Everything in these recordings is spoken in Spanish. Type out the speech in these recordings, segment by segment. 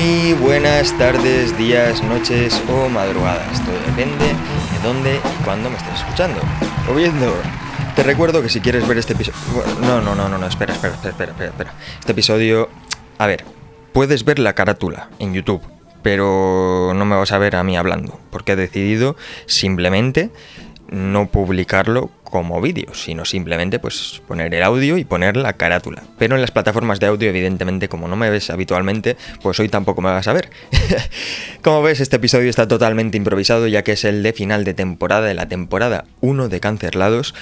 Muy buenas tardes, días, noches o madrugadas. Todo depende de dónde y cuándo me estés escuchando o viendo. Te recuerdo que si quieres ver este episodio... No, no, no, no, no, espera, espera, espera, espera, espera. Este episodio... A ver, puedes ver la carátula en YouTube, pero no me vas a ver a mí hablando, porque he decidido simplemente no publicarlo como vídeo, sino simplemente pues poner el audio y poner la carátula. Pero en las plataformas de audio, evidentemente, como no me ves habitualmente, pues hoy tampoco me vas a ver. como ves, este episodio está totalmente improvisado, ya que es el de final de temporada, de la temporada 1 de Cancerlados.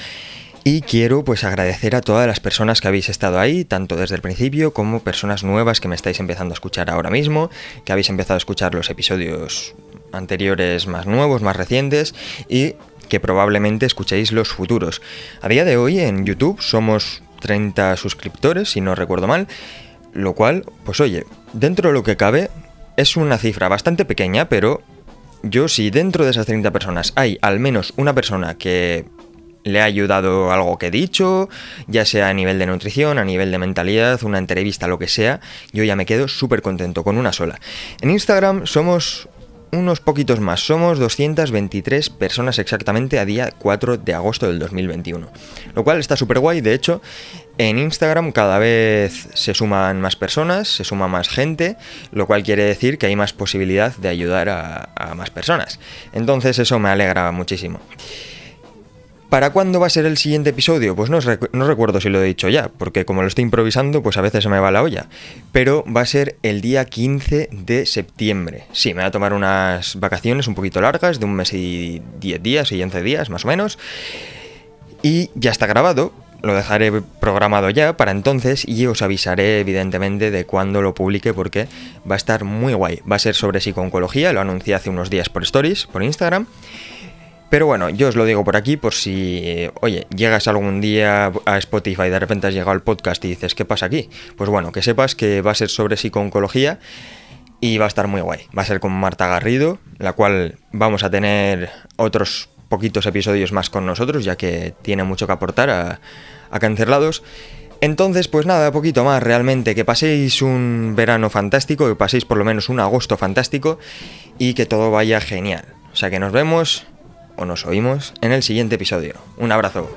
Y quiero pues agradecer a todas las personas que habéis estado ahí, tanto desde el principio como personas nuevas que me estáis empezando a escuchar ahora mismo, que habéis empezado a escuchar los episodios anteriores más nuevos, más recientes y que probablemente escuchéis los futuros. A día de hoy en YouTube somos 30 suscriptores, si no recuerdo mal, lo cual, pues oye, dentro de lo que cabe, es una cifra bastante pequeña, pero yo si dentro de esas 30 personas hay al menos una persona que le ha ayudado algo que he dicho, ya sea a nivel de nutrición, a nivel de mentalidad, una entrevista, lo que sea, yo ya me quedo súper contento con una sola. En Instagram somos unos poquitos más. Somos 223 personas exactamente a día 4 de agosto del 2021. Lo cual está súper guay. De hecho, en Instagram cada vez se suman más personas, se suma más gente, lo cual quiere decir que hay más posibilidad de ayudar a, más personas. Entonces eso me alegra muchísimo. ¿Para cuándo va a ser el siguiente episodio? Pues no, no, recuerdo si lo he dicho ya, porque como lo estoy improvisando, pues a veces se me va la olla. Pero va a ser el día 15 de septiembre. Sí, me voy a tomar unas vacaciones un poquito largas, de un mes y 10 días y 11 días más o menos. Y ya está grabado, lo dejaré programado ya para entonces y os avisaré evidentemente de cuándo lo publique porque va a estar muy guay. Va a ser sobre psico-oncología, lo anuncié hace unos días por stories, por Instagram. Pero bueno, yo os lo digo por aquí por si, oye, llegas algún día a Spotify y de repente has llegado al podcast y dices, ¿qué pasa aquí? Pues bueno, que sepas que va a ser sobre psico-oncología y va a estar muy guay. Va a ser con Marta Garrido, la cual vamos a tener otros poquitos episodios más con nosotros, ya que tiene mucho que aportar a, a Cancelados. Entonces, pues nada, poquito más realmente, que paséis un verano fantástico, que paséis por lo menos un agosto fantástico y que todo vaya genial. O sea que nos vemos o nos oímos en el siguiente episodio. Un abrazo.